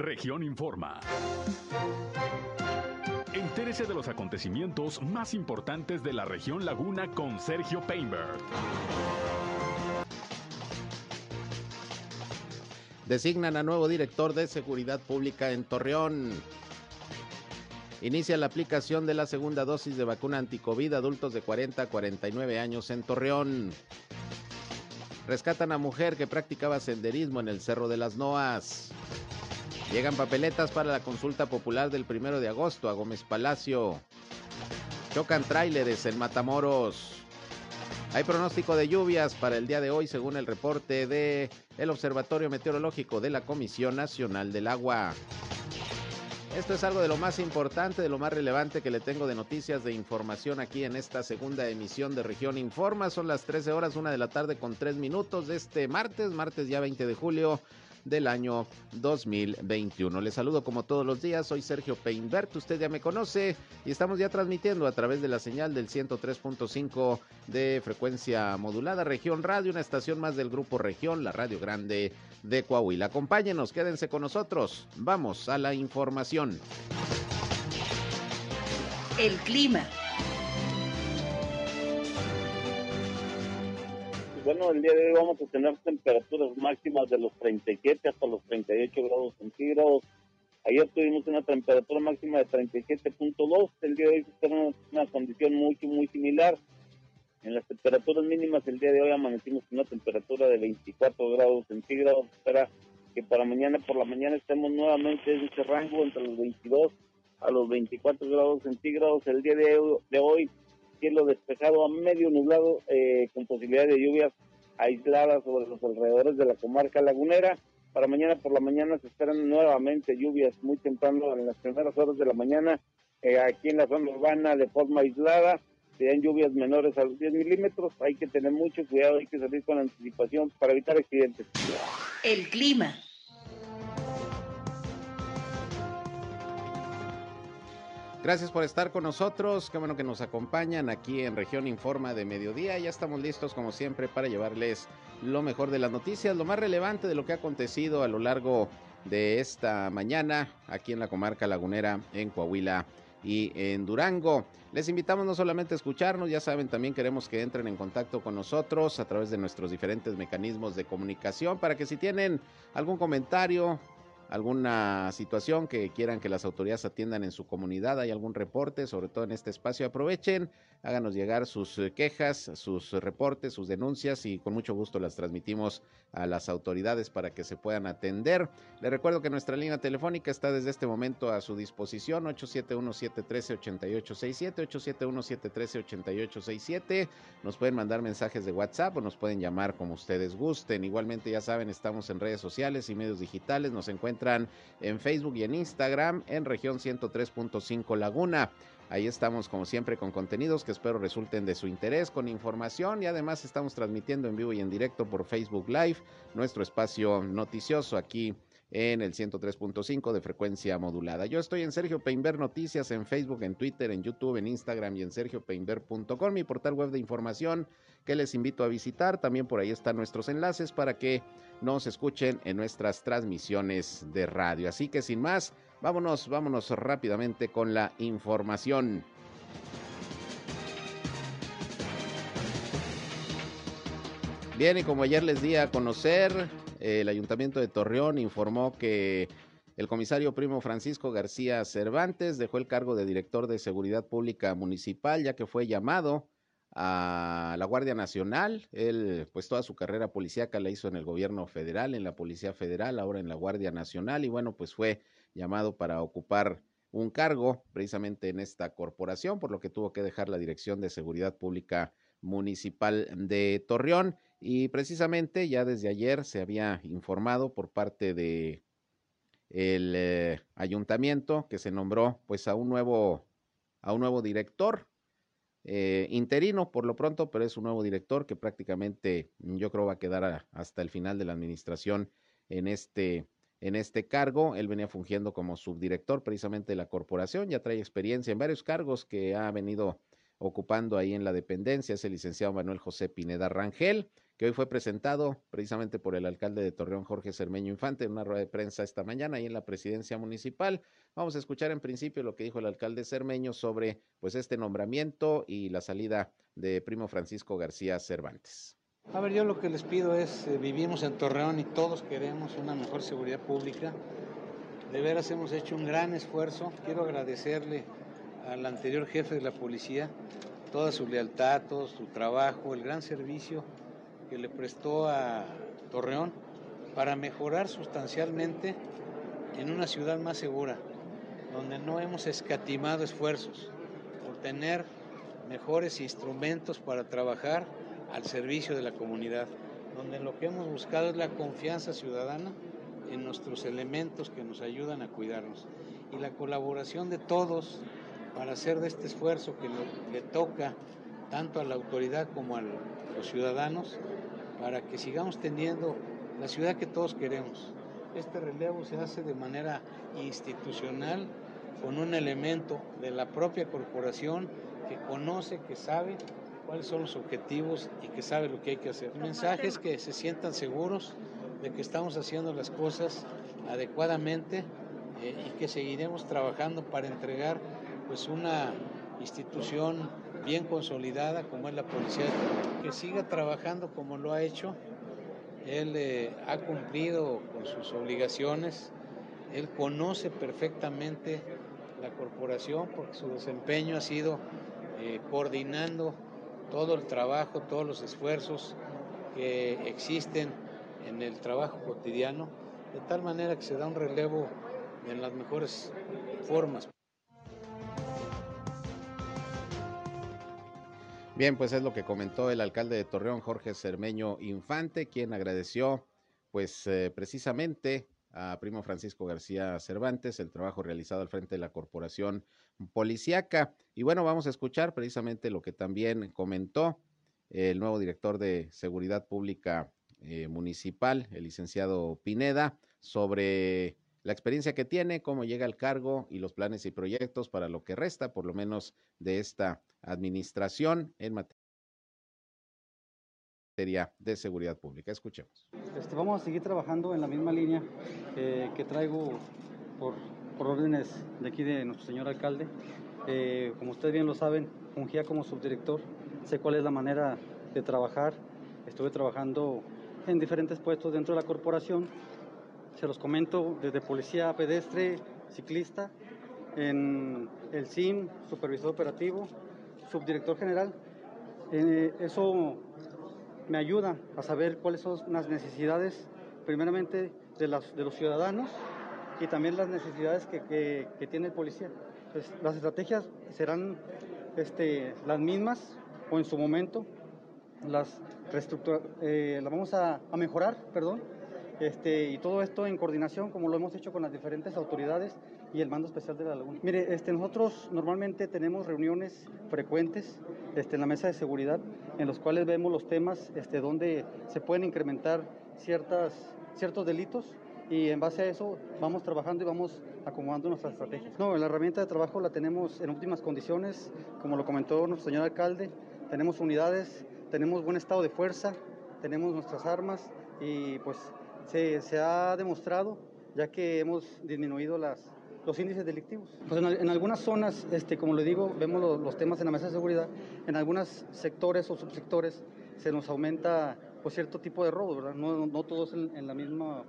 Región Informa. Entérese de los acontecimientos más importantes de la región Laguna con Sergio Painberg. Designan a nuevo director de Seguridad Pública en Torreón. Inicia la aplicación de la segunda dosis de vacuna anticovid adultos de 40 a 49 años en Torreón. Rescatan a mujer que practicaba senderismo en el Cerro de las Noas. Llegan papeletas para la consulta popular del primero de agosto a Gómez Palacio. Chocan tráileres en Matamoros. Hay pronóstico de lluvias para el día de hoy según el reporte de el Observatorio Meteorológico de la Comisión Nacional del Agua. Esto es algo de lo más importante, de lo más relevante que le tengo de noticias, de información aquí en esta segunda emisión de Región Informa. Son las 13 horas, una de la tarde con 3 minutos de este martes, martes ya 20 de julio del año 2021. Les saludo como todos los días, soy Sergio Peinbert, usted ya me conoce y estamos ya transmitiendo a través de la señal del 103.5 de frecuencia modulada Región Radio, una estación más del grupo Región, la Radio Grande de Coahuila. Acompáñenos, quédense con nosotros, vamos a la información. El clima. Bueno, el día de hoy vamos a tener temperaturas máximas de los 37 hasta los 38 grados centígrados. Ayer tuvimos una temperatura máxima de 37.2. El día de hoy se una, una condición muy, muy similar. En las temperaturas mínimas, el día de hoy amanecimos con una temperatura de 24 grados centígrados. Espera que para mañana por la mañana estemos nuevamente en ese rango entre los 22 a los 24 grados centígrados. El día de hoy cielo despejado a medio nublado eh, con posibilidad de lluvias aisladas sobre los alrededores de la comarca lagunera. Para mañana por la mañana se esperan nuevamente lluvias muy temprano en las primeras horas de la mañana eh, aquí en la zona urbana de forma aislada. Serían lluvias menores a los 10 milímetros. Hay que tener mucho cuidado, hay que salir con anticipación para evitar accidentes. El clima. Gracias por estar con nosotros, qué bueno que nos acompañan aquí en Región Informa de Mediodía. Ya estamos listos como siempre para llevarles lo mejor de las noticias, lo más relevante de lo que ha acontecido a lo largo de esta mañana aquí en la comarca lagunera en Coahuila y en Durango. Les invitamos no solamente a escucharnos, ya saben, también queremos que entren en contacto con nosotros a través de nuestros diferentes mecanismos de comunicación para que si tienen algún comentario, alguna situación que quieran que las autoridades atiendan en su comunidad, hay algún reporte, sobre todo en este espacio, aprovechen, háganos llegar sus eh, quejas, sus reportes, sus denuncias y con mucho gusto las transmitimos a las autoridades para que se puedan atender. Les recuerdo que nuestra línea telefónica está desde este momento a su disposición, 871-713-8867, 871-713-8867. Nos pueden mandar mensajes de WhatsApp o nos pueden llamar como ustedes gusten. Igualmente, ya saben, estamos en redes sociales y medios digitales, nos encuentran en Facebook y en Instagram en región 103.5 Laguna. Ahí estamos como siempre con contenidos que espero resulten de su interés, con información y además estamos transmitiendo en vivo y en directo por Facebook Live nuestro espacio noticioso aquí en el 103.5 de frecuencia modulada. Yo estoy en Sergio Peinber Noticias en Facebook, en Twitter, en YouTube, en Instagram y en sergiopeinber.com, mi portal web de información que les invito a visitar. También por ahí están nuestros enlaces para que nos escuchen en nuestras transmisiones de radio. Así que sin más, vámonos, vámonos rápidamente con la información. Bien, y como ayer les di a conocer, el Ayuntamiento de Torreón informó que el comisario primo Francisco García Cervantes dejó el cargo de director de Seguridad Pública Municipal, ya que fue llamado a la Guardia Nacional. Él, pues toda su carrera policíaca la hizo en el gobierno federal, en la Policía Federal, ahora en la Guardia Nacional, y bueno, pues fue llamado para ocupar un cargo precisamente en esta corporación, por lo que tuvo que dejar la Dirección de Seguridad Pública Municipal de Torreón. Y precisamente ya desde ayer se había informado por parte de el eh, ayuntamiento que se nombró pues a un nuevo a un nuevo director eh, interino por lo pronto, pero es un nuevo director que prácticamente mm, yo creo va a quedar hasta el final de la administración en este, en este cargo. Él venía fungiendo como subdirector precisamente de la corporación, ya trae experiencia en varios cargos que ha venido ocupando ahí en la dependencia, es el licenciado Manuel José Pineda Rangel, que hoy fue presentado precisamente por el alcalde de Torreón, Jorge Cermeño Infante, en una rueda de prensa esta mañana ahí en la presidencia municipal. Vamos a escuchar en principio lo que dijo el alcalde Cermeño sobre pues este nombramiento y la salida de primo Francisco García Cervantes. A ver, yo lo que les pido es, eh, vivimos en Torreón y todos queremos una mejor seguridad pública. De veras hemos hecho un gran esfuerzo. Quiero agradecerle al anterior jefe de la policía toda su lealtad, todo su trabajo, el gran servicio que le prestó a Torreón para mejorar sustancialmente en una ciudad más segura, donde no hemos escatimado esfuerzos por tener mejores instrumentos para trabajar al servicio de la comunidad, donde lo que hemos buscado es la confianza ciudadana en nuestros elementos que nos ayudan a cuidarnos. Y la colaboración de todos para hacer de este esfuerzo que le toca tanto a la autoridad como a los ciudadanos para que sigamos teniendo la ciudad que todos queremos. Este relevo se hace de manera institucional con un elemento de la propia corporación que conoce, que sabe cuáles son los objetivos y que sabe lo que hay que hacer. El mensaje es que se sientan seguros de que estamos haciendo las cosas adecuadamente eh, y que seguiremos trabajando para entregar pues una institución bien consolidada como es la policía, que siga trabajando como lo ha hecho. Él eh, ha cumplido con sus obligaciones, él conoce perfectamente la corporación porque su desempeño ha sido eh, coordinando todo el trabajo, todos los esfuerzos que existen en el trabajo cotidiano, de tal manera que se da un relevo en las mejores formas. Bien, pues es lo que comentó el alcalde de Torreón, Jorge Cermeño Infante, quien agradeció, pues eh, precisamente a primo Francisco García Cervantes el trabajo realizado al frente de la corporación policiaca. Y bueno, vamos a escuchar precisamente lo que también comentó el nuevo director de Seguridad Pública eh, Municipal, el licenciado Pineda, sobre la experiencia que tiene, cómo llega al cargo y los planes y proyectos para lo que resta, por lo menos, de esta administración en materia de seguridad pública. Escuchemos. Este, vamos a seguir trabajando en la misma línea eh, que traigo por, órdenes de aquí de nuestro señor alcalde. Eh, como ustedes bien lo saben, fungía como subdirector, sé cuál es la manera de trabajar. Estuve trabajando en diferentes puestos dentro de la corporación se los comento, desde policía pedestre, ciclista, en el SIM, supervisor operativo, subdirector general. Eh, eso me ayuda a saber cuáles son las necesidades, primeramente, de, las, de los ciudadanos y también las necesidades que, que, tiene el policía. Las estrategias serán este, las mismas o en su momento las, eh, las vamos a, a mejorar, perdón, este, y todo esto en coordinación, como lo hemos hecho con las diferentes autoridades y el mando especial de la laguna. Mire, este, nosotros normalmente tenemos reuniones frecuentes este, en la mesa de seguridad, en los cuales vemos los temas este, donde se pueden incrementar ciertas, ciertos delitos y en base a eso vamos trabajando y vamos acomodando nuestras estrategias. No, la herramienta de trabajo la tenemos en óptimas condiciones, como lo comentó nuestro señor alcalde, tenemos unidades, tenemos buen estado de fuerza, tenemos nuestras armas y pues se, ha demostrado, ya que hemos disminuido las, los índices delictivos. Pues en, algunas zonas, este, como le digo, vemos los temas en la mesa de seguridad, en algunos sectores o subsectores se nos aumenta pues, cierto tipo de robo, ¿verdad? No, no todos en, la misma,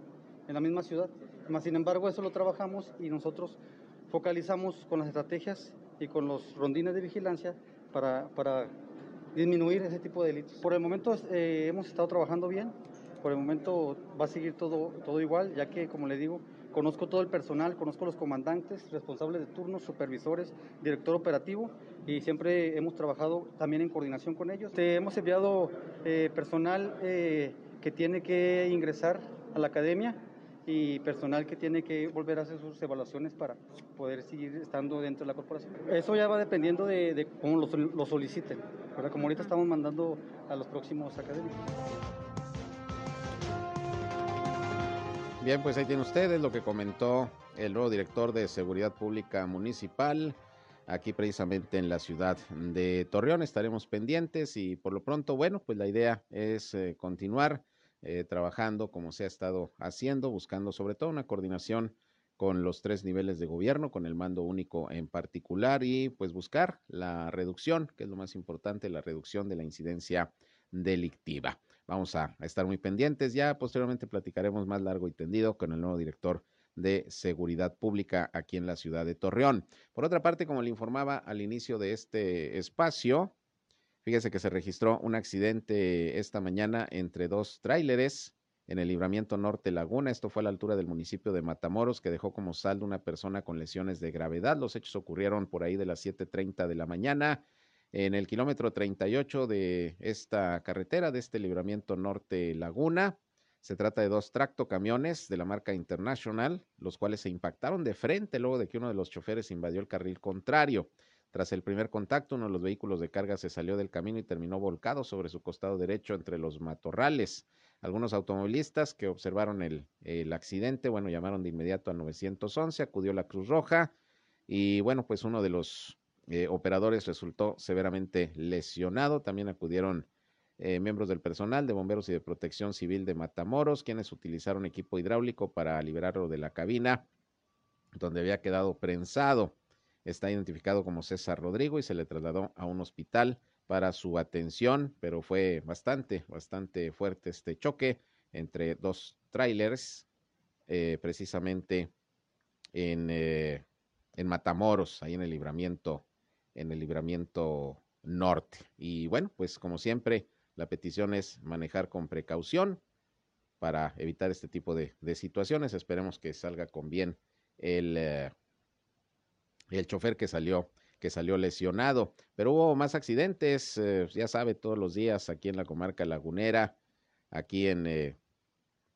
en la misma ciudad. Más sin embargo, eso lo trabajamos y nosotros focalizamos con las estrategias y con los rondines de vigilancia para, para disminuir ese tipo de delitos. Por el momento eh, hemos estado trabajando bien, por el momento va a seguir todo, todo igual, ya que, como le digo, conozco todo el personal, conozco los comandantes, responsables de turnos, supervisores, director operativo y siempre hemos trabajado también en coordinación con ellos. hemos enviado eh, personal eh, que tiene que ingresar a la academia y personal que tiene que volver a hacer sus evaluaciones para poder seguir estando dentro de la corporación. Eso ya va dependiendo de, cómo lo, soliciten, como ahorita estamos mandando a los próximos académicos. Bien, pues ahí tienen ustedes lo que comentó el nuevo director de Seguridad Pública Municipal, aquí precisamente en la ciudad de Torreón. Estaremos pendientes y por lo pronto, bueno, pues la idea es eh, continuar eh, trabajando como se ha estado haciendo, buscando sobre todo una coordinación con los tres niveles de gobierno, con el mando único en particular y pues buscar la reducción, que es lo más importante, la reducción de la incidencia delictiva. Vamos a, estar muy pendientes. Ya posteriormente platicaremos más largo y tendido con el nuevo director de Seguridad Pública aquí en la ciudad de Torreón. Por otra parte, como le informaba al inicio de este espacio, fíjese que se registró un accidente esta mañana entre dos tráileres en el libramiento norte Laguna. Esto fue a la altura del municipio de Matamoros, que dejó como saldo una persona con lesiones de gravedad. Los hechos ocurrieron por ahí de las 7.30 de la mañana en el kilómetro 38 de esta carretera, de este libramiento norte Laguna. Se trata de dos tractocamiones de la marca International, los cuales se impactaron de frente luego de que uno de los choferes invadió el carril contrario. Tras el primer contacto, uno de los vehículos de carga se salió del camino y terminó volcado sobre su costado derecho entre los matorrales. Algunos automovilistas que observaron el, accidente, bueno, llamaron de inmediato al 911, acudió la Cruz Roja y bueno, pues uno de los eh, operadores resultó severamente lesionado. También acudieron eh, miembros del personal de bomberos y de protección civil de Matamoros, quienes utilizaron equipo hidráulico para liberarlo de la cabina, donde había quedado prensado. Está identificado como César Rodrigo y se le trasladó a un hospital para su atención, pero fue bastante, bastante fuerte este choque entre dos trailers, eh, precisamente en, en Matamoros, ahí en el libramiento, en el libramiento norte. Y bueno, pues como siempre, la petición es manejar con precaución para evitar este tipo de, situaciones. Esperemos que salga con bien el, eh, el chofer que salió que salió lesionado. Pero hubo más accidentes, eh, ya sabe, todos los días aquí en la comarca lagunera, aquí en eh,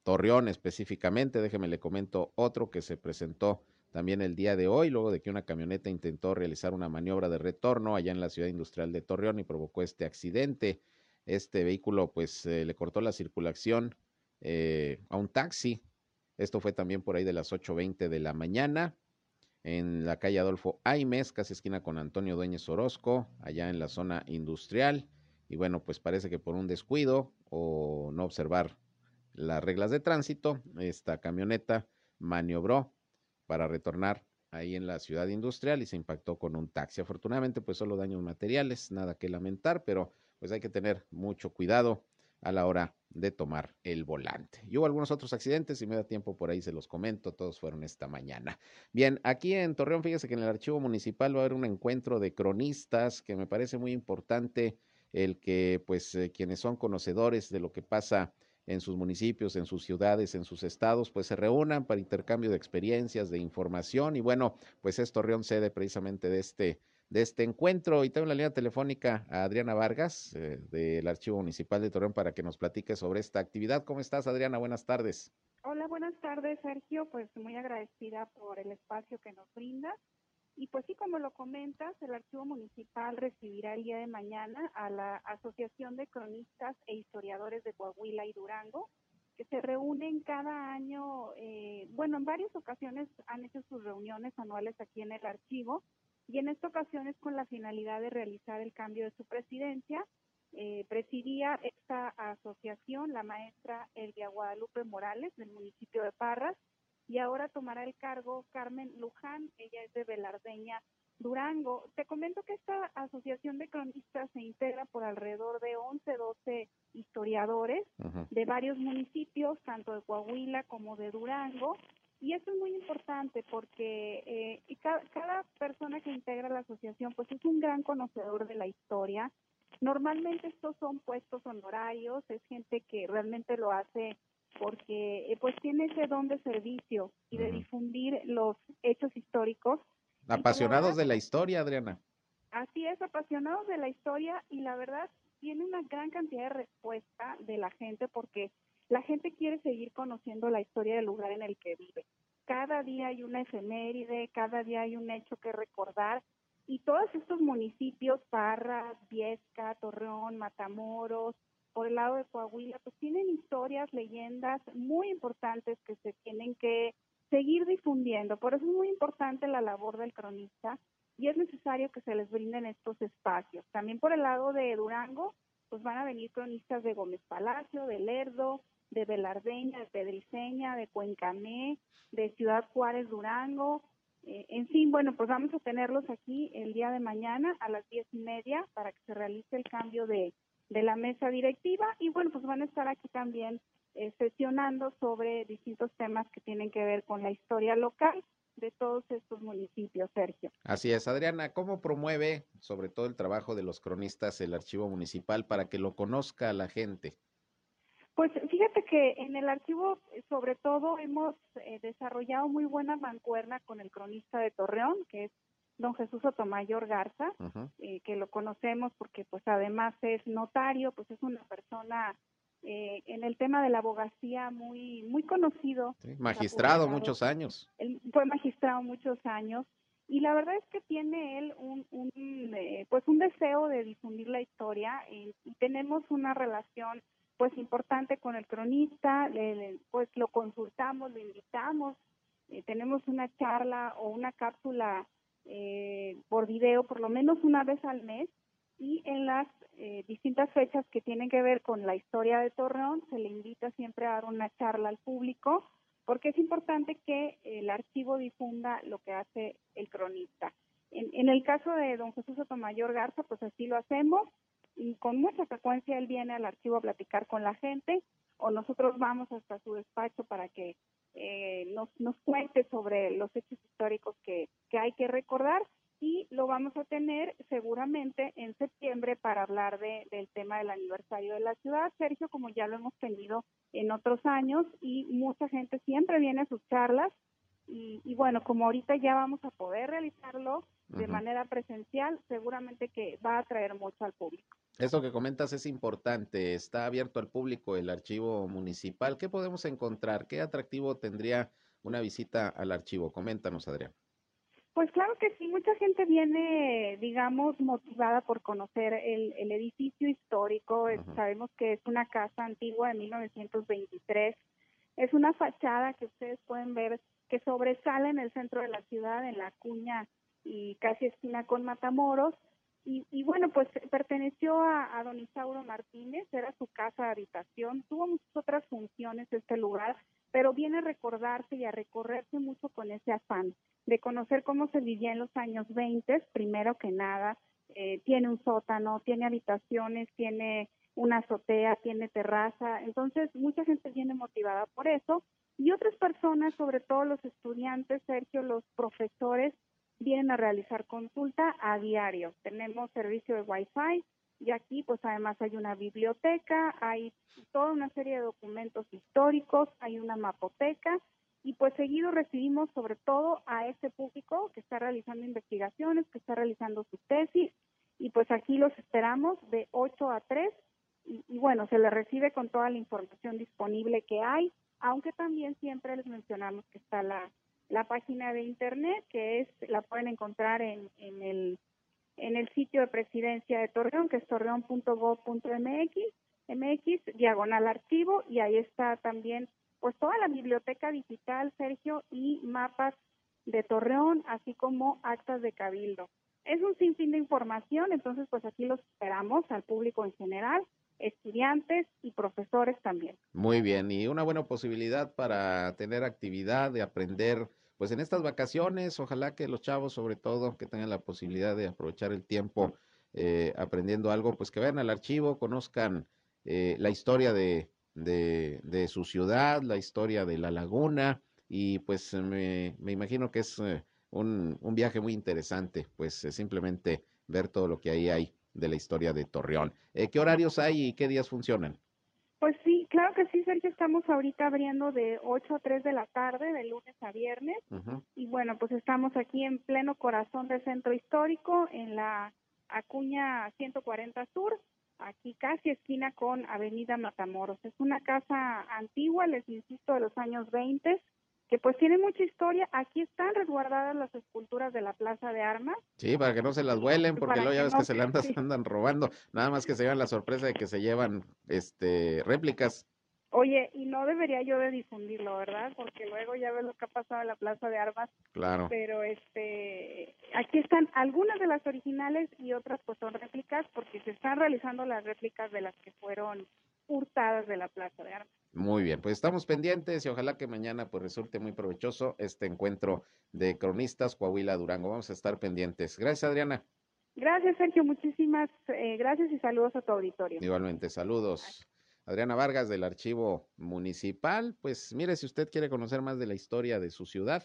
Torreón específicamente. Déjeme le comento otro que se presentó también el día de hoy, luego de que una camioneta intentó realizar una maniobra de retorno allá en la ciudad industrial de Torreón y provocó este accidente. Este vehículo pues eh, le cortó la circulación a un taxi. Esto fue también por ahí de las 8.20 de la mañana en la calle Adolfo Aimes, casi esquina con Antonio Dueñez Orozco, allá en la zona industrial. Y bueno, pues parece que por un descuido o no observar las reglas de tránsito, esta camioneta maniobró para retornar ahí en la ciudad industrial y se impactó con un taxi. Afortunadamente, pues solo daños materiales, nada que lamentar, pero pues hay que tener mucho cuidado a la hora de tomar el volante. Y hubo algunos otros accidentes, y me da tiempo por ahí se los comento, todos fueron esta mañana. Bien, aquí en Torreón, fíjese que en el archivo municipal va a haber un encuentro de cronistas que me parece muy importante el que pues eh, quienes son conocedores de lo que pasa en sus municipios, en sus ciudades, en sus estados, pues se reúnan para intercambio de experiencias, de información y bueno, pues es Torreón sede precisamente de este de este encuentro. Y tengo la línea telefónica a Adriana Vargas eh, del Archivo Municipal de Torreón para que nos platique sobre esta actividad. ¿Cómo estás, Adriana? Buenas tardes. Hola, buenas tardes, Sergio. Pues muy agradecida por el espacio que nos brindas. Y pues sí, como lo comentas, el Archivo Municipal recibirá el día de mañana a la Asociación de Cronistas e Historiadores de Coahuila y Durango, que se reúnen cada año, eh, bueno, en varias ocasiones han hecho sus reuniones anuales aquí en el archivo y en esta ocasión es con la finalidad de realizar el cambio de su presidencia. Eh, presidía esta asociación la maestra Elvia Guadalupe Morales del municipio de Parras y ahora tomará el cargo Carmen Luján, ella es de Velardeña, Durango. Te comento que esta asociación de cronistas se integra por alrededor de 11, 12 historiadores de varios municipios, tanto de Coahuila como de Durango, y eso es muy importante porque eh, cada, persona que integra la asociación pues es un gran conocedor de la historia. Normalmente estos son puestos honorarios, es gente que realmente lo hace porque eh, pues tiene ese don de servicio y de difundir los hechos históricos. Apasionados de la historia, Adriana. Así es, apasionados de la historia y la verdad tiene una gran cantidad de respuesta de la gente porque la gente quiere seguir conociendo la historia del lugar en el que vive. Cada día hay una efeméride, cada día hay un hecho que recordar y todos estos municipios, Parras, Viesca, Torreón, Matamoros, por el lado de Coahuila, pues tienen historias, leyendas muy importantes que se tienen que seguir difundiendo. Por eso es muy importante la labor del cronista y es necesario que se les brinden estos espacios. También por el lado de Durango, pues van a venir cronistas de Gómez Palacio, de Lerdo, de Velardeña, de Pedriceña, de Cuencamé, de Ciudad Juárez, Durango. Eh, en fin, bueno, pues vamos a tenerlos aquí el día de mañana a las diez y media para que se realice el cambio de, de la mesa directiva y bueno, pues van a estar aquí también eh, sesionando sobre distintos temas que tienen que ver con la historia local de todos estos municipios, Sergio. Así es, Adriana, ¿cómo promueve sobre todo el trabajo de los cronistas el archivo municipal para que lo conozca la gente? Pues fíjate que en el archivo, sobre todo, hemos eh, desarrollado muy buena mancuerna con el cronista de Torreón, que es don Jesús Otomayor Garza, eh, que lo conocemos porque pues además es notario, pues es una persona eh, en el tema de la abogacía muy muy conocido. magistrado muchos años. Él fue magistrado muchos años y la verdad es que tiene él un, un eh, pues un deseo de difundir la historia y, tenemos una relación pues importante con el cronista, pues lo consultamos, lo invitamos, eh, tenemos una charla o una cápsula por video por lo menos una vez al mes y en las eh, distintas fechas que tienen que ver con la historia de Torreón se le invita siempre a dar una charla al público porque es importante que el archivo difunda lo que hace el cronista. En, en el caso de don Jesús Sotomayor Garza, pues así lo hacemos y con mucha frecuencia él viene al archivo a platicar con la gente o nosotros vamos hasta su despacho para que eh, nos, nos cuente sobre los hechos históricos que, hay que recordar y lo vamos a tener seguramente en septiembre para hablar de, del tema del aniversario de la ciudad, Sergio, como ya lo hemos tenido en otros años y mucha gente siempre viene a sus charlas y, bueno, como ahorita ya vamos a poder realizarlo de manera presencial, seguramente que va a atraer mucho al público. Eso que comentas es importante, está abierto al público el archivo municipal. ¿Qué podemos encontrar? ¿Qué atractivo tendría una visita al archivo? Coméntanos, Adrián. Pues claro que sí, mucha gente viene, digamos, motivada por conocer el, edificio histórico. Sabemos que es una casa antigua de 1923. Es una fachada que ustedes pueden ver que sobresale en el centro de la ciudad, en la cuña y casi esquina con Matamoros. Y, bueno, pues perteneció a, don Isauro Martínez, era su casa de habitación, tuvo muchas otras funciones este lugar, pero viene a recordarse y a recorrerse mucho con ese afán de conocer cómo se vivía en los años 20, primero que nada, eh, tiene un sótano, tiene habitaciones, tiene una azotea, tiene terraza, entonces mucha gente viene motivada por eso y otras personas, sobre todo los estudiantes, Sergio, los profesores, vienen a realizar consulta a diario. Tenemos servicio de Wi-Fi y aquí pues además hay una biblioteca, hay toda una serie de documentos históricos, hay una mapoteca y pues seguido recibimos sobre todo a este público que está realizando investigaciones, que está realizando su tesis y pues aquí los esperamos de 8 a 3 y, y bueno, se les recibe con toda la información disponible que hay, aunque también siempre les mencionamos que está la página de internet que es la pueden encontrar en, en el en el sitio de presidencia de Torreón que es torreón.gov.mx mx diagonal archivo y ahí está también pues toda la biblioteca digital Sergio y mapas de Torreón así como actas de cabildo. Es un sinfín de información entonces pues aquí los esperamos al público en general estudiantes y profesores también. Muy bien, y una buena posibilidad para tener actividad, de aprender, pues en estas vacaciones, ojalá que los chavos sobre todo que tengan la posibilidad de aprovechar el tiempo eh, aprendiendo algo, pues que vayan al archivo, conozcan eh, la historia de, de, su ciudad, la historia de la laguna, y pues me, me imagino que es eh, un, un, viaje muy interesante, pues simplemente ver todo lo que ahí hay de la historia de Torreón. Eh, ¿Qué horarios hay y qué días funcionan? Pues sí, claro que sí, Sergio, estamos ahorita abriendo de 8 a 3 de la tarde, de lunes a viernes. Y bueno, pues estamos aquí en pleno corazón del centro histórico, en la Acuña 140 Sur, aquí casi esquina con Avenida Matamoros. Es una casa antigua, les insisto, de los años 20, que pues tiene mucha historia. Aquí están resguardadas las esculturas de la Plaza de Armas. Sí, para que no se las vuelen, porque luego ya ves que se las andan, robando. Nada más que se llevan la sorpresa de que se llevan este réplicas. Oye, y no debería yo de difundirlo, ¿verdad? Porque luego ya ves lo que ha pasado en la Plaza de Armas. Claro. Pero este, aquí están algunas de las originales y otras pues son réplicas porque se están realizando las réplicas de las que fueron hurtadas de la Plaza de Armas. Muy bien, pues estamos pendientes y ojalá que mañana pues resulte muy provechoso este encuentro de cronistas Coahuila Durango. Vamos a estar pendientes. Gracias, Adriana. Gracias, Sergio. Muchísimas eh, gracias y saludos a tu auditorio. Igualmente, saludos. Adriana Vargas del Archivo Municipal. Pues mire, si usted quiere conocer más de la historia de su ciudad,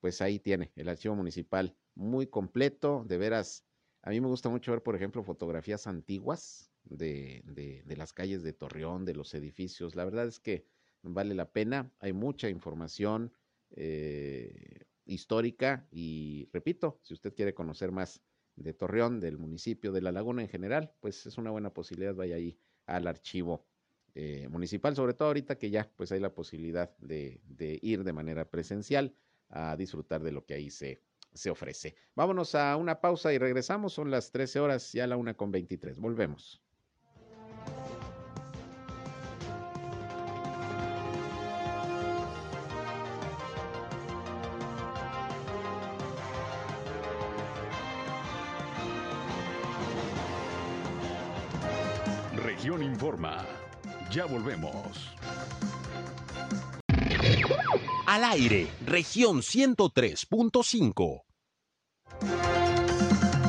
pues ahí tiene el Archivo Municipal muy completo. De veras, a mí me gusta mucho ver, por ejemplo, fotografías antiguas de, de, las calles de Torreón, de los edificios. La verdad es que vale la pena. Hay mucha información eh, histórica y repito, si usted quiere conocer más de Torreón, del municipio, de La Laguna en general, pues es una buena posibilidad. Vaya ahí al archivo eh, municipal, sobre todo ahorita que ya pues hay la posibilidad de, de, ir de manera presencial a disfrutar de lo que ahí se, se ofrece. Vámonos a una pausa y regresamos, son las 13 horas, ya la una con 23, volvemos. Región Informa. Ya volvemos. Al aire, región 103.5.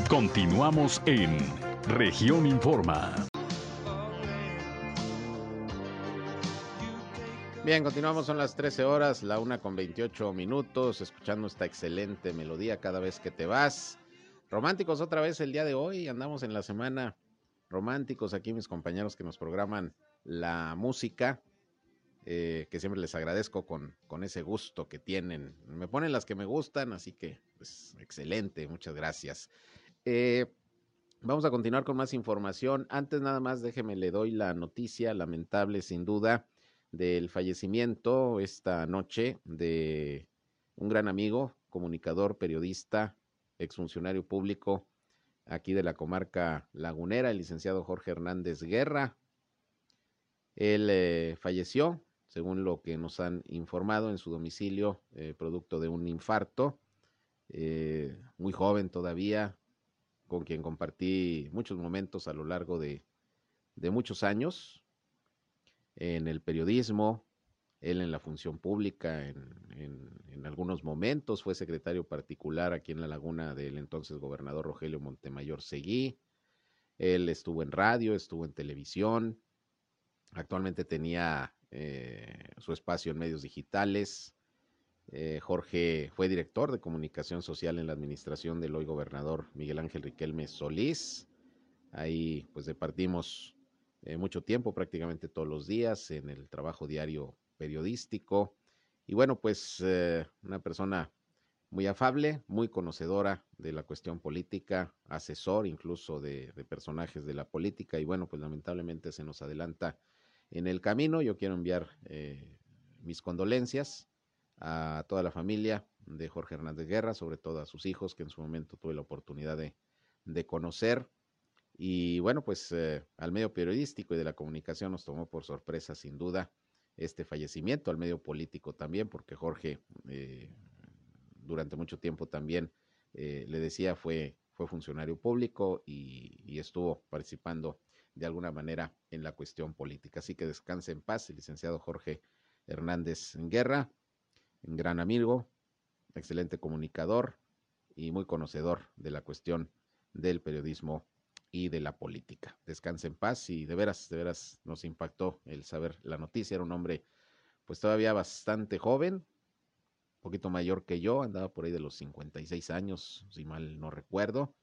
Continuamos en región Informa. Bien, continuamos, son las 13 horas, la una con 28 minutos, escuchando esta excelente melodía cada vez que te vas. Románticos otra vez el día de hoy, andamos en la semana románticos aquí mis compañeros que nos programan la música, eh, que siempre les agradezco con, con, ese gusto que tienen. Me ponen las que me gustan, así que, pues, excelente, muchas gracias. Eh, vamos a continuar con más información. Antes nada más, déjeme, le doy la noticia lamentable, sin duda, del fallecimiento esta noche de un gran amigo, comunicador, periodista, exfuncionario público aquí de la comarca lagunera, el licenciado Jorge Hernández Guerra, él eh, falleció, según lo que nos han informado, en su domicilio, eh, producto de un infarto. Eh, muy joven todavía, con quien compartí muchos momentos a lo largo de, de muchos años en el periodismo, él en la función pública, en, en, algunos momentos fue secretario particular aquí en la laguna del entonces gobernador Rogelio Montemayor Seguí. Él estuvo en radio, estuvo en televisión, Actualmente tenía eh, su espacio en medios digitales. Eh, Jorge fue director de comunicación social en la administración del hoy gobernador Miguel Ángel Riquelme Solís. Ahí pues departimos eh, mucho tiempo, prácticamente todos los días, en el trabajo diario periodístico. Y bueno, pues eh, una persona muy afable, muy conocedora de la cuestión política, asesor incluso de, personajes de la política. Y bueno, pues lamentablemente se nos adelanta en el camino. Yo quiero enviar eh, mis condolencias a toda la familia de Jorge Hernández Guerra, sobre todo a sus hijos, que en su momento tuve la oportunidad de, de conocer. Y bueno, pues eh, al medio periodístico y de la comunicación nos tomó por sorpresa, sin duda, este fallecimiento, al medio político también, porque Jorge eh, durante mucho tiempo también, eh, le decía, fue, fue funcionario público y, y estuvo participando de alguna manera en la cuestión política. Así que descanse en paz el licenciado Jorge Hernández Guerra, un gran amigo, excelente comunicador y muy conocedor de la cuestión del periodismo y de la política. Descanse en paz y de veras, de veras nos impactó el saber la noticia. Era un hombre pues todavía bastante joven, un poquito mayor que yo, andaba por ahí de los 56 años, si mal no recuerdo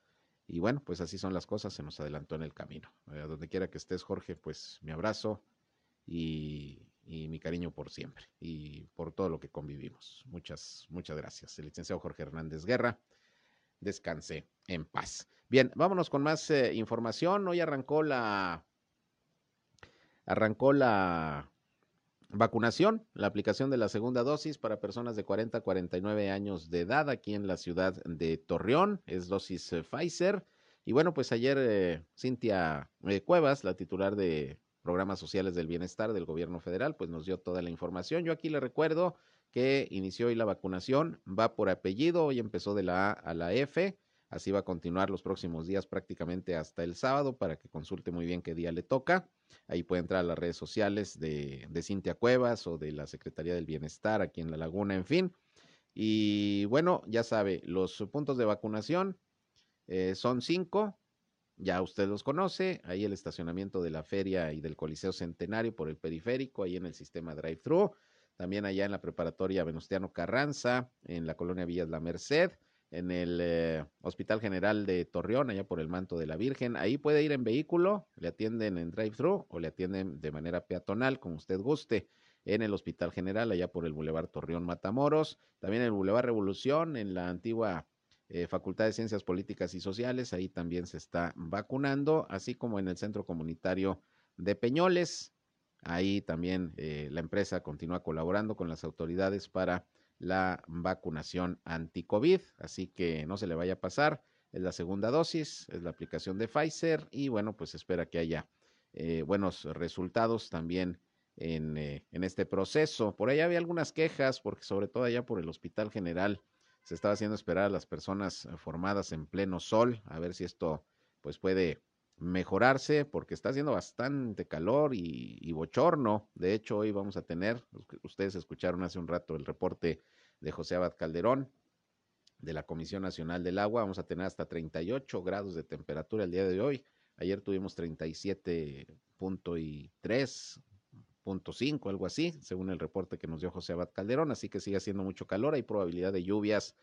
y bueno, pues así son las cosas, se nos adelantó en el camino. A donde quiera que estés, Jorge, pues mi abrazo y, y, mi cariño por siempre y por todo lo que convivimos. Muchas, muchas gracias. El licenciado Jorge Hernández Guerra, descanse en paz. Bien, vámonos con más eh, información. Hoy arrancó la, arrancó la Vacunación, la aplicación de la segunda dosis para personas de 40 a 49 años de edad aquí en la ciudad de Torreón, es dosis eh, Pfizer. Y bueno, pues ayer eh, Cintia eh, Cuevas, la titular de programas sociales del bienestar del gobierno federal, pues nos dio toda la información. Yo aquí le recuerdo que inició hoy la vacunación, va por apellido, hoy empezó de la A a la F, así va a continuar los próximos días prácticamente hasta el sábado para que consulte muy bien qué día le toca. Ahí puede entrar a las redes sociales de, Cintia Cuevas o de la Secretaría del Bienestar aquí en La Laguna, en fin. Y bueno, ya sabe, los puntos de vacunación eh, son cinco, ya usted los conoce, ahí el estacionamiento de la feria y del Coliseo Centenario por el periférico, ahí en el sistema drive-thru, también allá en la preparatoria Venustiano Carranza, en la colonia Villas La Merced, en el eh, Hospital General de Torreón, allá por el Manto de la Virgen. Ahí puede ir en vehículo, le atienden en drive-thru o le atienden de manera peatonal, como usted guste, en el Hospital General, allá por el Boulevard Torreón Matamoros, también en el Boulevard Revolución, en la antigua eh, Facultad de Ciencias Políticas y Sociales, ahí también se está vacunando, así como en el Centro Comunitario de Peñoles. Ahí también eh, la empresa continúa colaborando con las autoridades para la vacunación anti-COVID, así que no se le vaya a pasar. Es la segunda dosis, es la aplicación de Pfizer y bueno, pues espera que haya eh, buenos resultados también en, en, este proceso. Por ahí había algunas quejas, porque sobre todo allá por el Hospital General se estaba haciendo esperar a las personas eh, formadas en pleno sol, a ver si esto pues puede mejorarse, porque está haciendo bastante calor y, bochorno. De hecho, hoy vamos a tener, ustedes escucharon hace un rato el reporte de José Abad Calderón de la Comisión Nacional del Agua, vamos a tener hasta 38 grados de temperatura el día de hoy. Ayer tuvimos 37.3 cinco, algo así, según el reporte que nos dio José Abad Calderón, así que sigue haciendo mucho calor, hay probabilidad de lluvias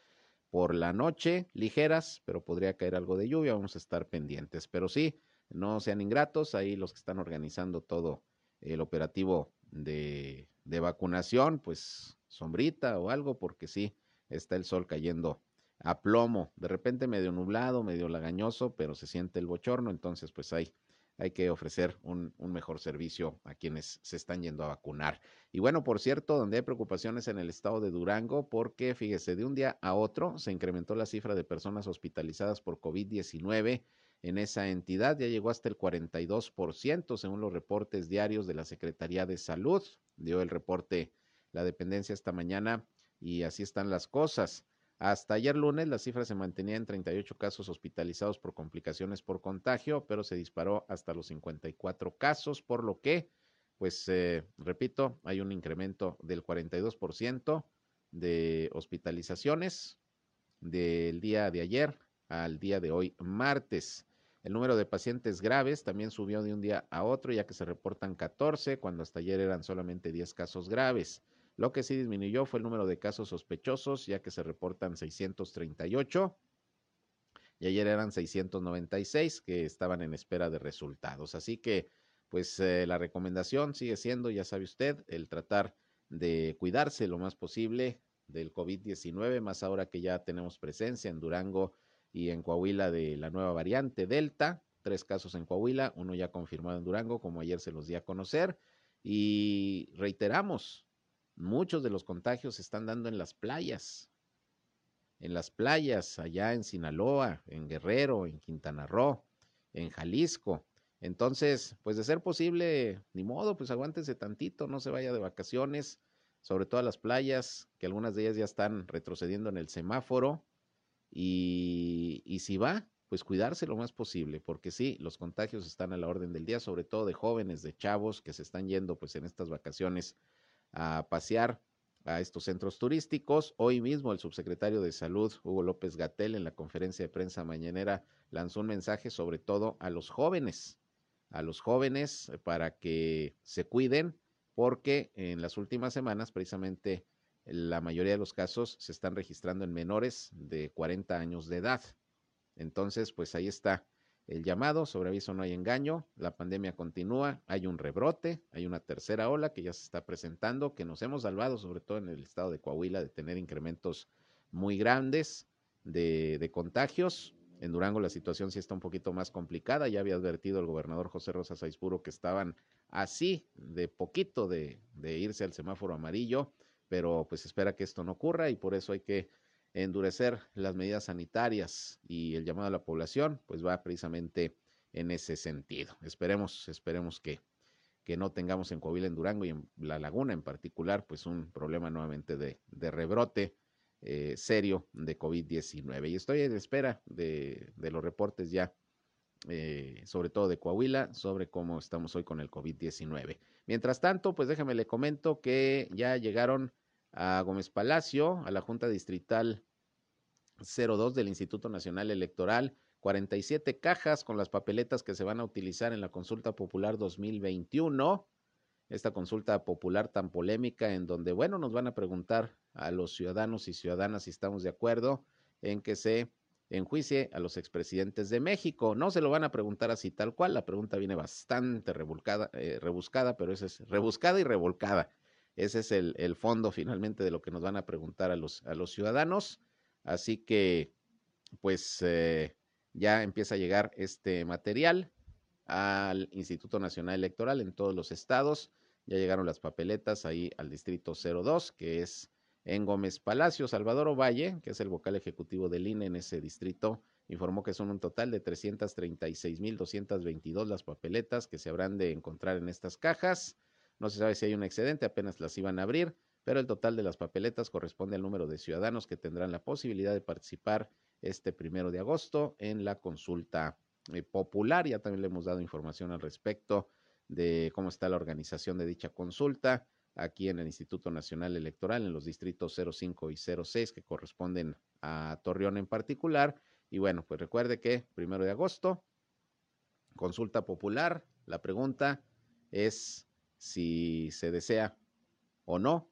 por la noche, ligeras, pero podría caer algo de lluvia, vamos a estar pendientes, pero sí, no sean ingratos, ahí los que están organizando todo el operativo de, de vacunación, pues sombrita o algo, porque sí, está el sol cayendo a plomo, de repente medio nublado, medio lagañoso, pero se siente el bochorno, entonces pues hay hay que ofrecer un, mejor servicio a quienes se están yendo a vacunar. Y bueno, por cierto, donde hay preocupaciones en el estado de Durango, porque fíjese, de un día a otro se incrementó la cifra de personas hospitalizadas por COVID-19 en esa entidad, ya llegó hasta el 42%, según los reportes diarios de la Secretaría de Salud. Dio el reporte la dependencia esta mañana y así están las cosas. Hasta ayer lunes la cifra se mantenía en 38 casos hospitalizados por complicaciones por contagio, pero se disparó hasta los 54 casos, por lo que, pues, eh, repito, hay un incremento del 42% de hospitalizaciones del día de ayer al día de hoy, martes. El número de pacientes graves también subió de un día a otro, ya que se reportan 14, cuando hasta ayer eran solamente 10 casos graves. Lo que sí disminuyó fue el número de casos sospechosos, ya que se reportan 638 y ayer eran 696 que estaban en espera de resultados. Así que, pues eh, la recomendación sigue siendo, ya sabe usted, el tratar de cuidarse lo más posible del COVID-19, más ahora que ya tenemos presencia en Durango y en Coahuila de la nueva variante Delta. Tres casos en Coahuila, uno ya confirmado en Durango, como ayer se los di a conocer. Y reiteramos, Muchos de los contagios se están dando en las playas, en las playas allá en Sinaloa, en Guerrero, en Quintana Roo, en Jalisco. Entonces, pues de ser posible, ni modo, pues aguántese tantito, no se vaya de vacaciones, sobre todo a las playas, que algunas de ellas ya están retrocediendo en el semáforo. Y, y si va, pues cuidarse lo más posible, porque sí, los contagios están a la orden del día, sobre todo de jóvenes, de chavos que se están yendo pues en estas vacaciones a pasear a estos centros turísticos. Hoy mismo el subsecretario de Salud, Hugo López Gatel, en la conferencia de prensa mañanera, lanzó un mensaje sobre todo a los jóvenes, a los jóvenes eh, para que se cuiden, porque en las últimas semanas precisamente la mayoría de los casos se están registrando en menores de 40 años de edad. Entonces, pues ahí está el llamado, sobre aviso no hay engaño, la pandemia continúa, hay un rebrote, hay una tercera ola que ya se está presentando, que nos hemos salvado, sobre todo en el estado de Coahuila, de tener incrementos muy grandes de, de contagios. En Durango la situación sí está un poquito más complicada, ya había advertido el gobernador José Rosa Saizpuro que estaban así de poquito de, de irse al semáforo amarillo, pero pues espera que esto no ocurra y por eso hay que endurecer las medidas sanitarias y el llamado a la población, pues va precisamente en ese sentido. Esperemos, esperemos que, que no tengamos en Coahuila, en Durango y en La Laguna en particular, pues un problema nuevamente de, de rebrote eh, serio de COVID-19. Y estoy en espera de, de los reportes ya, eh, sobre todo de Coahuila, sobre cómo estamos hoy con el COVID-19. Mientras tanto, pues déjeme le comento que ya llegaron a Gómez Palacio, a la Junta Distrital 02 del Instituto Nacional Electoral, 47 cajas con las papeletas que se van a utilizar en la consulta popular 2021. Esta consulta popular tan polémica en donde, bueno, nos van a preguntar a los ciudadanos y ciudadanas si estamos de acuerdo en que se enjuicie a los expresidentes de México. No se lo van a preguntar así tal cual, la pregunta viene bastante eh, rebuscada, pero esa es rebuscada y revolcada. Ese es el, fondo finalmente de lo que nos van a preguntar a los, a los ciudadanos. Así que, pues, eh, ya empieza a llegar este material al Instituto Nacional Electoral en todos los estados. Ya llegaron las papeletas ahí al distrito 02, que es en Gómez Palacio. Salvador Ovalle, que es el vocal ejecutivo del INE en ese distrito, informó que son un total de 336.222 las papeletas que se habrán de encontrar en estas cajas. No se sabe si hay un excedente, apenas las iban a abrir, pero el total de las papeletas corresponde al número de ciudadanos que tendrán la posibilidad de participar este primero de agosto en la consulta eh, popular. Ya también le hemos dado información al respecto de cómo está la organización de dicha consulta aquí en el Instituto Nacional Electoral, en los distritos 05 y 06 que corresponden a Torreón en particular. Y bueno, pues recuerde que primero de agosto, consulta popular. La pregunta es si se desea o no,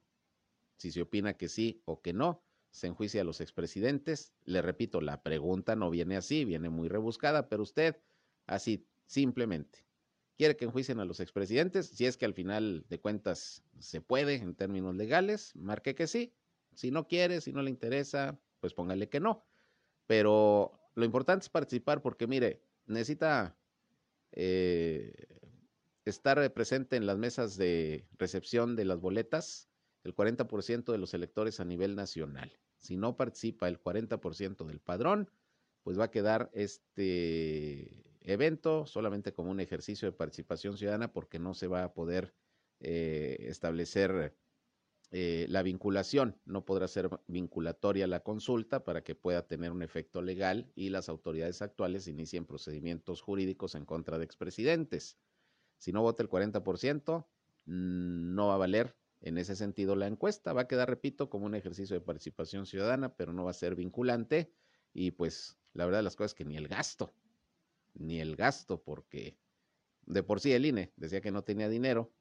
si se opina que sí o que no se enjuicia a los expresidentes. Le repito, la pregunta no viene así, viene muy rebuscada, pero usted así simplemente quiere que enjuicien a los expresidentes. Si es que al final de cuentas se puede en términos legales, marque que sí. Si no quiere, si no le interesa, pues póngale que no. Pero lo importante es participar porque, mire, necesita eh, estar presente en las mesas de recepción de las boletas el 40% de los electores a nivel nacional. Si no participa el 40% del padrón, pues va a quedar este evento solamente como un ejercicio de participación ciudadana porque no se va a poder eh, establecer eh, la vinculación, no podrá ser vinculatoria la consulta para que pueda tener un efecto legal y las autoridades actuales inicien procedimientos jurídicos en contra de expresidentes. Si no vota el 40%, mm, no va a valer en ese sentido, la encuesta va a quedar, repito, como un ejercicio de participación ciudadana, pero no va a ser vinculante. Y pues la verdad de las cosas es que ni el gasto, ni el gasto, porque de por sí el INE decía que no tenía dinero,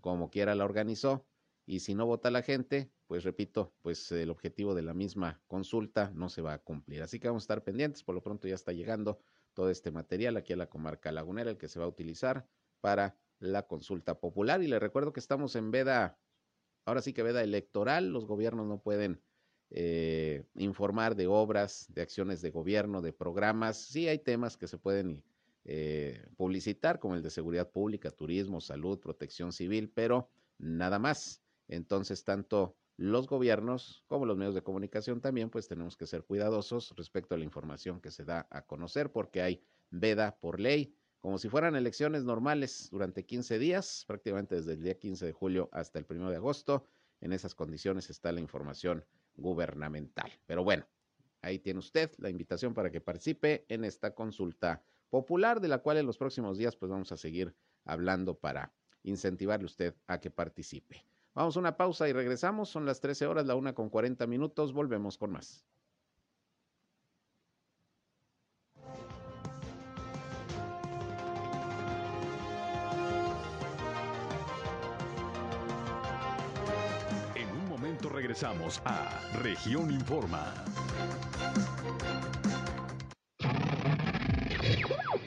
como quiera la organizó, y si no vota la gente, pues repito, pues el objetivo de la misma consulta no se va a cumplir. Así que vamos a estar pendientes, por lo pronto ya está llegando todo este material aquí a la comarca lagunera, el que se va a utilizar para la consulta popular. Y le recuerdo que estamos en veda ahora sí que veda electoral, los gobiernos no pueden eh, informar de obras, de acciones de gobierno, de programas. Sí hay temas que se pueden eh, publicitar, como el de seguridad pública, turismo, salud, protección civil, pero nada más. Entonces, tanto los gobiernos como los medios de comunicación también, pues tenemos que ser cuidadosos respecto a la información que se da a conocer, porque hay veda por ley como si fueran elecciones normales durante 15 días, prácticamente desde el día 15 de julio hasta el 1 de agosto. En esas condiciones está la información gubernamental. Pero bueno, ahí tiene usted la invitación para que participe en esta consulta popular, de la cual en los próximos días pues vamos a seguir hablando para incentivarle usted a que participe. Vamos a una pausa y regresamos. Son las 13 horas, la una con 40 minutos. Volvemos con más. Regresamos a Región Informa.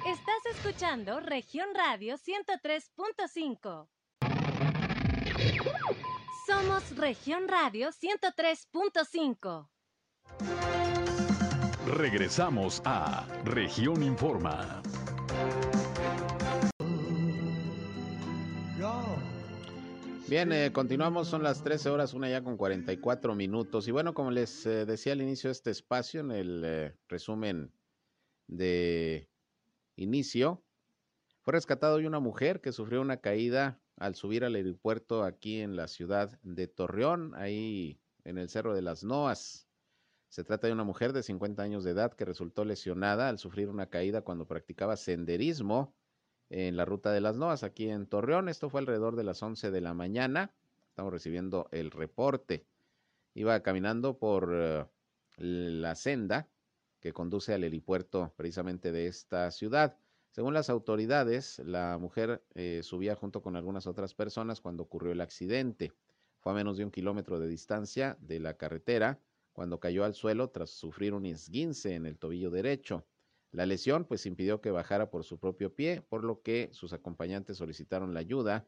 Estás escuchando Región Radio 103.5. Somos Región Radio 103.5. Regresamos a Región Informa. Bien, eh, continuamos, son las 13 horas, una ya con 44 minutos. Y bueno, como les eh, decía al inicio de este espacio, en el eh, resumen de inicio, fue rescatado hoy una mujer que sufrió una caída al subir al aeropuerto aquí en la ciudad de Torreón, ahí en el Cerro de las Noas. Se trata de una mujer de 50 años de edad que resultó lesionada al sufrir una caída cuando practicaba senderismo en la ruta de las Noas aquí en Torreón. Esto fue alrededor de las 11 de la mañana. Estamos recibiendo el reporte. Iba caminando por eh, la senda que conduce al helipuerto precisamente de esta ciudad. Según las autoridades, la mujer eh, subía junto con algunas otras personas cuando ocurrió el accidente. Fue a menos de un kilómetro de distancia de la carretera cuando cayó al suelo tras sufrir un esguince en el tobillo derecho. La lesión pues impidió que bajara por su propio pie, por lo que sus acompañantes solicitaron la ayuda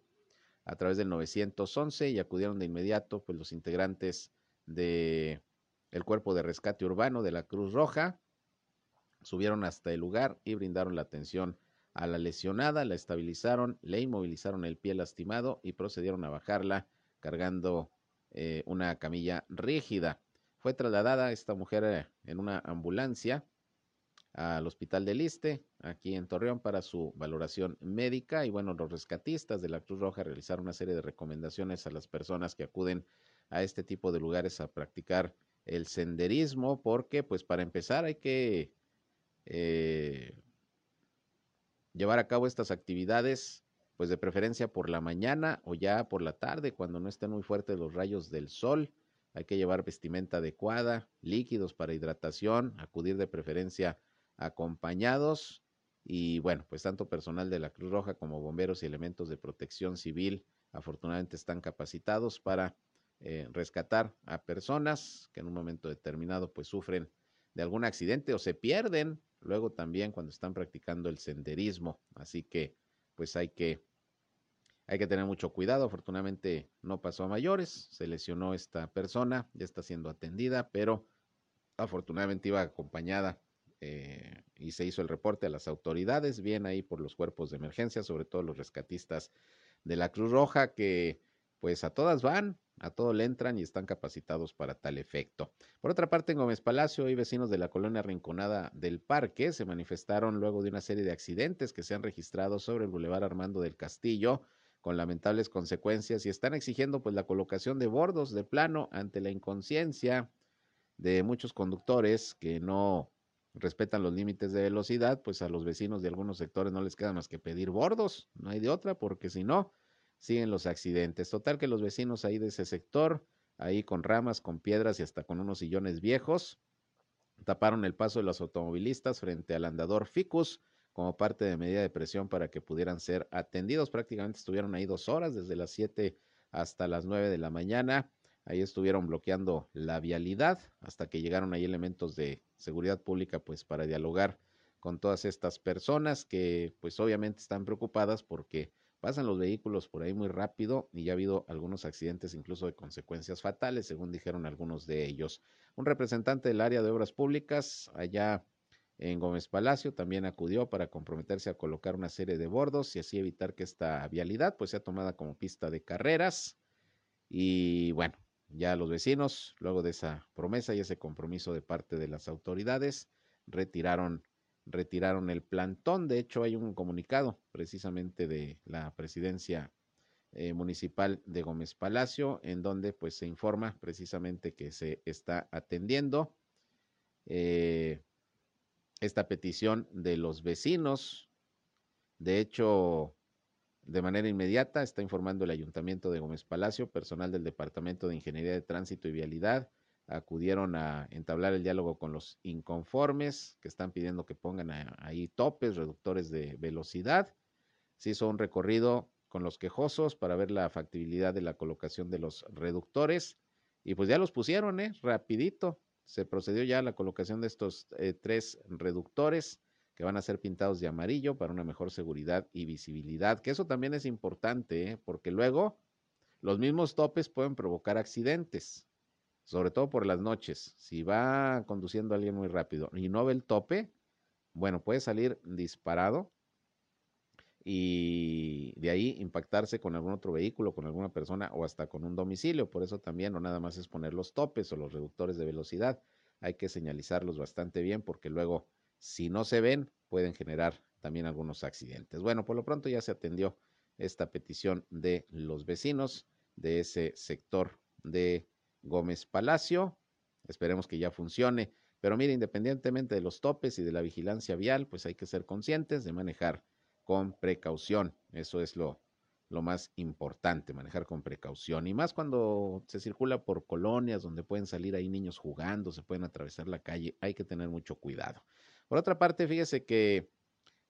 a través del 911 y acudieron de inmediato pues los integrantes de el cuerpo de rescate urbano de la Cruz Roja subieron hasta el lugar y brindaron la atención a la lesionada, la estabilizaron, le inmovilizaron el pie lastimado y procedieron a bajarla cargando eh, una camilla rígida. Fue trasladada esta mujer eh, en una ambulancia al hospital del Liste, aquí en Torreón, para su valoración médica. Y bueno, los rescatistas de la Cruz Roja realizaron una serie de recomendaciones a las personas que acuden a este tipo de lugares a practicar el senderismo, porque pues para empezar hay que eh, llevar a cabo estas actividades pues de preferencia por la mañana o ya por la tarde, cuando no estén muy fuertes los rayos del sol hay que llevar vestimenta adecuada, líquidos para hidratación, acudir de preferencia acompañados y bueno, pues tanto personal de la Cruz Roja como bomberos y elementos de protección civil afortunadamente están capacitados para eh, rescatar a personas que en un momento determinado pues sufren de algún accidente o se pierden luego también cuando están practicando el senderismo. Así que pues hay que hay que tener mucho cuidado. Afortunadamente no pasó a mayores. Se lesionó esta persona, ya está siendo atendida, pero afortunadamente iba acompañada eh, y se hizo el reporte a las autoridades, bien ahí por los cuerpos de emergencia, sobre todo los rescatistas de la Cruz Roja, que pues a todas van, a todo le entran y están capacitados para tal efecto. Por otra parte, en Gómez Palacio, hay vecinos de la colonia Rinconada del Parque se manifestaron luego de una serie de accidentes que se han registrado sobre el Boulevard Armando del Castillo, con lamentables consecuencias y están exigiendo pues la colocación de bordos de plano ante la inconsciencia de muchos conductores que no respetan los límites de velocidad, pues a los vecinos de algunos sectores no les queda más que pedir bordos, no hay de otra, porque si no, siguen los accidentes. Total que los vecinos ahí de ese sector, ahí con ramas, con piedras y hasta con unos sillones viejos, taparon el paso de los automovilistas frente al andador Ficus, como parte de medida de presión para que pudieran ser atendidos. Prácticamente estuvieron ahí dos horas, desde las siete hasta las nueve de la mañana. Ahí estuvieron bloqueando la vialidad hasta que llegaron ahí elementos de seguridad pública, pues para dialogar con todas estas personas que pues obviamente están preocupadas porque pasan los vehículos por ahí muy rápido y ya ha habido algunos accidentes incluso de consecuencias fatales, según dijeron algunos de ellos. Un representante del área de obras públicas allá en Gómez Palacio también acudió para comprometerse a colocar una serie de bordos y así evitar que esta vialidad pues sea tomada como pista de carreras. Y bueno, ya los vecinos, luego de esa promesa y ese compromiso de parte de las autoridades, retiraron, retiraron el plantón. De hecho, hay un comunicado precisamente de la presidencia eh, municipal de Gómez Palacio, en donde pues se informa precisamente que se está atendiendo. Eh, esta petición de los vecinos. De hecho, de manera inmediata está informando el Ayuntamiento de Gómez Palacio, personal del Departamento de Ingeniería de Tránsito y Vialidad acudieron a entablar el diálogo con los inconformes que están pidiendo que pongan ahí topes, reductores de velocidad. Se hizo un recorrido con los quejosos para ver la factibilidad de la colocación de los reductores y pues ya los pusieron, ¿eh? Rapidito se procedió ya a la colocación de estos eh, tres reductores que van a ser pintados de amarillo para una mejor seguridad y visibilidad, que eso también es importante, ¿eh? porque luego los mismos topes pueden provocar accidentes, sobre todo por las noches. Si va conduciendo alguien muy rápido y no ve el tope, bueno, puede salir disparado y de ahí impactarse con algún otro vehículo, con alguna persona o hasta con un domicilio. Por eso también no nada más es poner los topes o los reductores de velocidad, hay que señalizarlos bastante bien porque luego si no se ven pueden generar también algunos accidentes. Bueno, por lo pronto ya se atendió esta petición de los vecinos de ese sector de Gómez Palacio. Esperemos que ya funcione. Pero mire, independientemente de los topes y de la vigilancia vial, pues hay que ser conscientes de manejar con precaución. Eso es lo, lo más importante, manejar con precaución. Y más cuando se circula por colonias donde pueden salir ahí niños jugando, se pueden atravesar la calle, hay que tener mucho cuidado. Por otra parte, fíjese que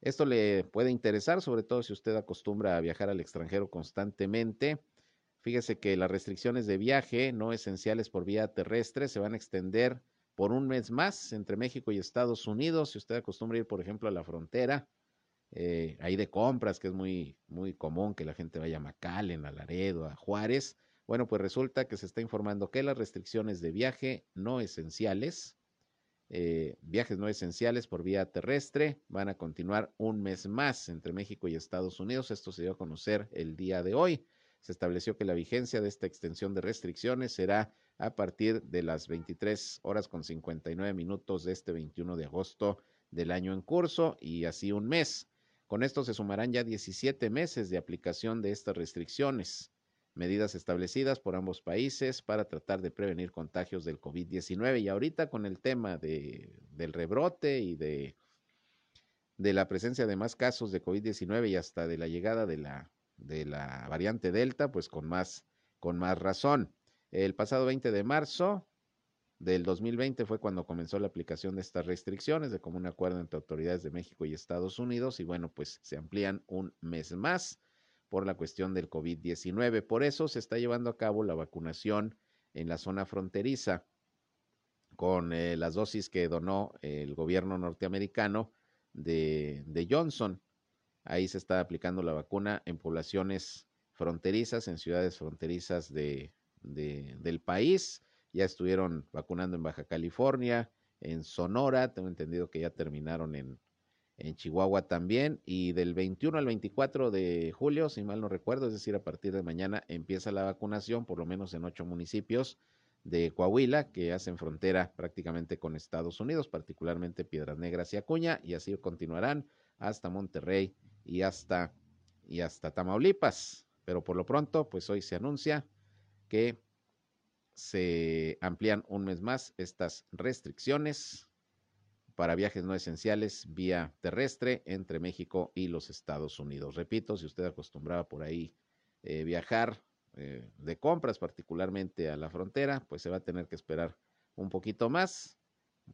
esto le puede interesar, sobre todo si usted acostumbra a viajar al extranjero constantemente. Fíjese que las restricciones de viaje no esenciales por vía terrestre se van a extender por un mes más entre México y Estados Unidos. Si usted acostumbra ir, por ejemplo, a la frontera, eh, ahí de compras, que es muy, muy común que la gente vaya a McAllen, a Laredo, a Juárez. Bueno, pues resulta que se está informando que las restricciones de viaje no esenciales, eh, viajes no esenciales por vía terrestre, van a continuar un mes más entre México y Estados Unidos. Esto se dio a conocer el día de hoy. Se estableció que la vigencia de esta extensión de restricciones será a partir de las 23 horas con 59 minutos de este 21 de agosto del año en curso y así un mes. Con esto se sumarán ya 17 meses de aplicación de estas restricciones, medidas establecidas por ambos países para tratar de prevenir contagios del COVID-19. Y ahorita con el tema de, del rebrote y de, de la presencia de más casos de COVID-19 y hasta de la llegada de la, de la variante Delta, pues con más, con más razón. El pasado 20 de marzo del 2020 fue cuando comenzó la aplicación de estas restricciones de común acuerdo entre autoridades de México y Estados Unidos y bueno, pues se amplían un mes más por la cuestión del COVID-19. Por eso se está llevando a cabo la vacunación en la zona fronteriza con eh, las dosis que donó el gobierno norteamericano de, de Johnson. Ahí se está aplicando la vacuna en poblaciones fronterizas, en ciudades fronterizas de, del país. Ya estuvieron vacunando en Baja California, en Sonora, tengo entendido que ya terminaron en, en Chihuahua también. Y del 21 al 24 de julio, si mal no recuerdo, es decir, a partir de mañana empieza la vacunación, por lo menos en ocho municipios de Coahuila, que hacen frontera prácticamente con Estados Unidos, particularmente Piedras Negras y Acuña, y así continuarán hasta Monterrey y hasta, y hasta Tamaulipas. Pero por lo pronto, pues hoy se anuncia que se amplían un mes más estas restricciones para viajes no esenciales vía terrestre entre México y los Estados Unidos. Repito, si usted acostumbraba por ahí eh, viajar eh, de compras, particularmente a la frontera, pues se va a tener que esperar un poquito más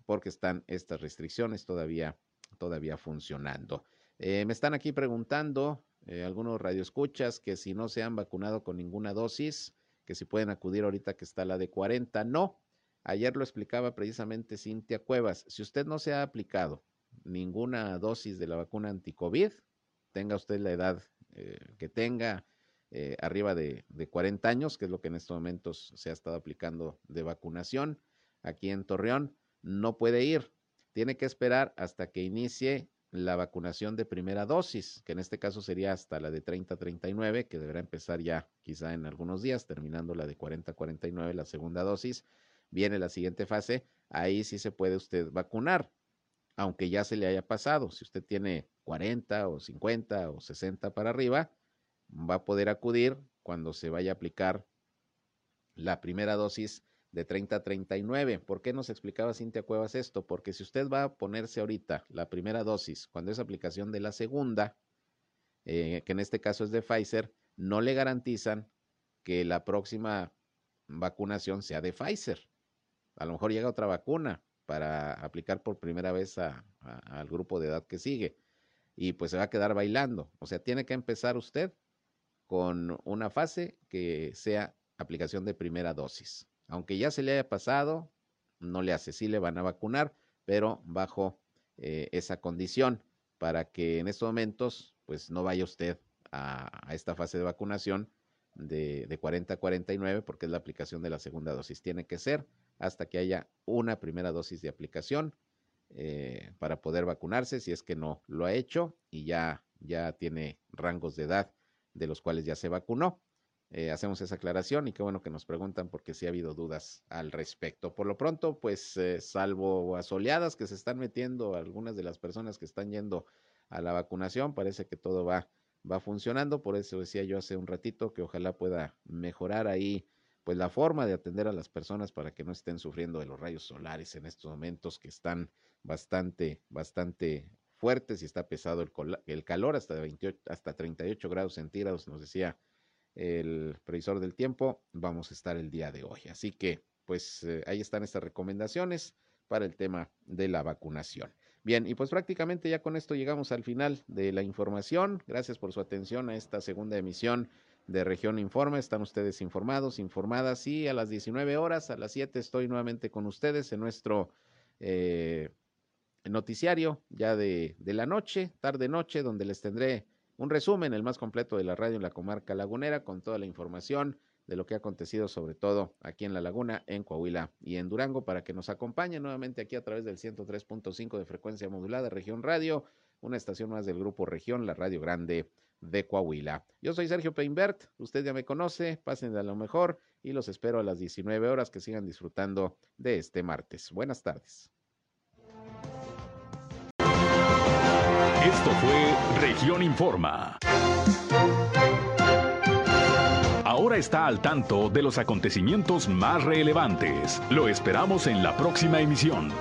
porque están estas restricciones todavía, todavía funcionando. Eh, me están aquí preguntando algunos radioescuchas que si no se han vacunado con ninguna dosis, que si pueden acudir ahorita que está la de 40. No, ayer lo explicaba precisamente Cintia Cuevas. Si usted no se ha aplicado ninguna dosis de la vacuna anticovid, tenga usted la edad eh, que tenga, eh, arriba de, de 40 años, que es lo que en estos momentos se ha estado aplicando de vacunación aquí en Torreón, no puede ir. Tiene que esperar hasta que inicie la vacunación de primera dosis, que en este caso sería hasta la de 30-39, que deberá empezar ya quizá en algunos días, terminando la de 40-49, la segunda dosis. Viene la siguiente fase, ahí sí se puede usted vacunar, aunque ya se le haya pasado. Si usted tiene 40 o 50 o 60 para arriba, va a poder acudir cuando se vaya a aplicar la primera dosis de 30 a 39. ¿Por qué nos explicaba Cintia Cuevas esto? Porque si usted va a ponerse ahorita la primera dosis, cuando es aplicación de la segunda, eh, que en este caso es de Pfizer, no le garantizan que la próxima vacunación sea de Pfizer. A lo mejor llega otra vacuna para aplicar por primera vez al grupo de edad que sigue y pues se va a quedar bailando. O sea, tiene que empezar usted con una fase que sea aplicación de primera dosis aunque ya se le haya pasado, no le hace, sí le van a vacunar, pero bajo eh, esa condición para que en estos momentos pues no vaya usted a, esta fase de vacunación de, de, 40 a 49 porque es la aplicación de la segunda dosis. Tiene que ser hasta que haya una primera dosis de aplicación eh, para poder vacunarse si es que no lo ha hecho y ya, ya tiene rangos de edad de los cuales ya se vacunó. Eh, hacemos esa aclaración y qué bueno que nos preguntan porque sí ha habido dudas al respecto. Por lo pronto, pues eh, salvo asoleadas que se están metiendo algunas de las personas que están yendo a la vacunación, parece que todo va va funcionando, por eso decía yo hace un ratito que ojalá pueda mejorar ahí pues la forma de atender a las personas para que no estén sufriendo de los rayos solares en estos momentos que están bastante, bastante fuertes y está pesado el, el calor hasta, 28, hasta 38 grados centígrados, nos decía el previsor del tiempo, vamos a estar el día de hoy. Así que, pues eh, ahí están estas recomendaciones para el tema de la vacunación. Bien, y pues prácticamente ya con esto llegamos al final de la información. Gracias por su atención a esta segunda emisión de Región Informa. Están ustedes informados, informadas y a las 19 horas, a las 7 estoy nuevamente con ustedes en nuestro eh, noticiario ya de, de la noche, tarde-noche, donde les tendré un resumen, el más completo de la radio en la comarca lagunera, con toda la información de lo que ha acontecido, sobre todo aquí en La Laguna, en Coahuila y en Durango, para que nos acompañen nuevamente aquí a través del 103.5 de frecuencia modulada, Región Radio, una estación más del Grupo Región, la Radio Grande de Coahuila. Yo soy Sergio Peinbert, usted ya me conoce, pasen de lo mejor y los espero a las 19 horas que sigan disfrutando de este martes. Buenas tardes. Esto fue Región Informa. Ahora está al tanto de los acontecimientos más relevantes. Lo esperamos en la próxima emisión.